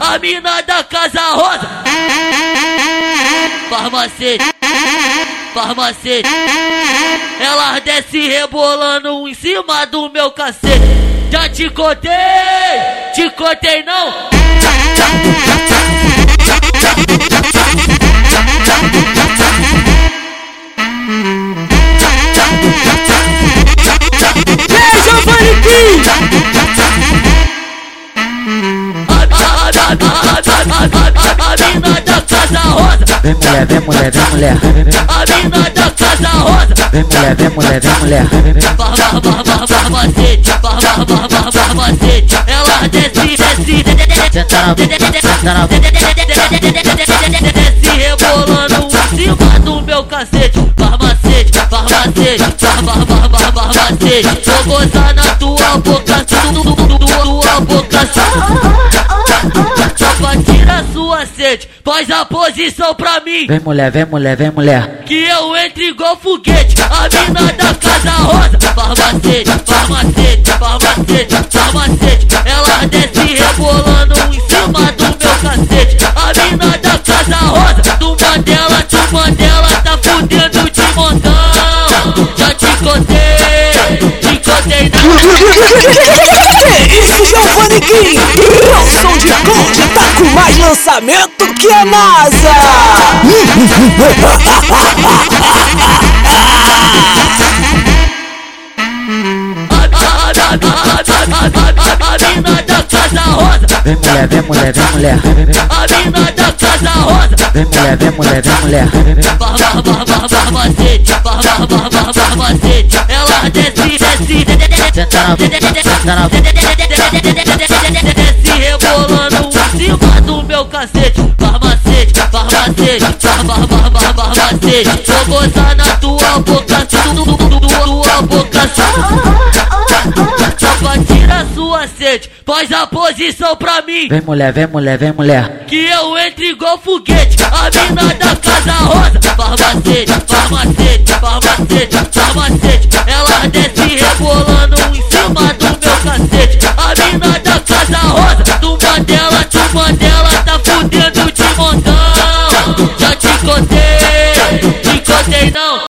A mina da Casa Rosa. Farmacete Farmacete Ela desce rebolando em cima do meu cacete. Já te contei, te contei não Vem mulher, vem mulher, vem mulher. A mina da Casa Rosa. Vem mulher, vem mulher, vem mulher. Barba, barba, barbacete, barba, barba, barbacete. Ela desce, desce, desce rebolando em cima do meu cacete. Barbacete, barbacete, barba, barba, barbacete. Vou gozar na tua boca, tua boca. Sede, faz a posição pra mim. Vem mulher, vem mulher, vem mulher. Que eu entre igual foguete, a mina da Casa Rosa. Barbacete, barbacete, barbacete, barbacete. Ela desce contei Isso, Giovanni Kim! O som de Conde tá com mais lançamento que a NASA! A mina da Casa Rosa, Vem mulher, vem mulher, vem mulher. a mina da Casa Rosa. Vem mulher, vem mulher, vem mulher. Barba, barba, barbacete, barba, barba, barbacete. Ela desce, desce, Senta na senta na desce rebolando em cima do meu cacete. Barba, barba, barbacete. Vou gozar na tua boca, tua boca. Só pra tirar sua sede, faz a posição pra mim. Vem mulher, vem mulher, vem mulher. Que eu entre igual foguete, a mina da Casa Rosa. Farmacete, farmacete, farmacete.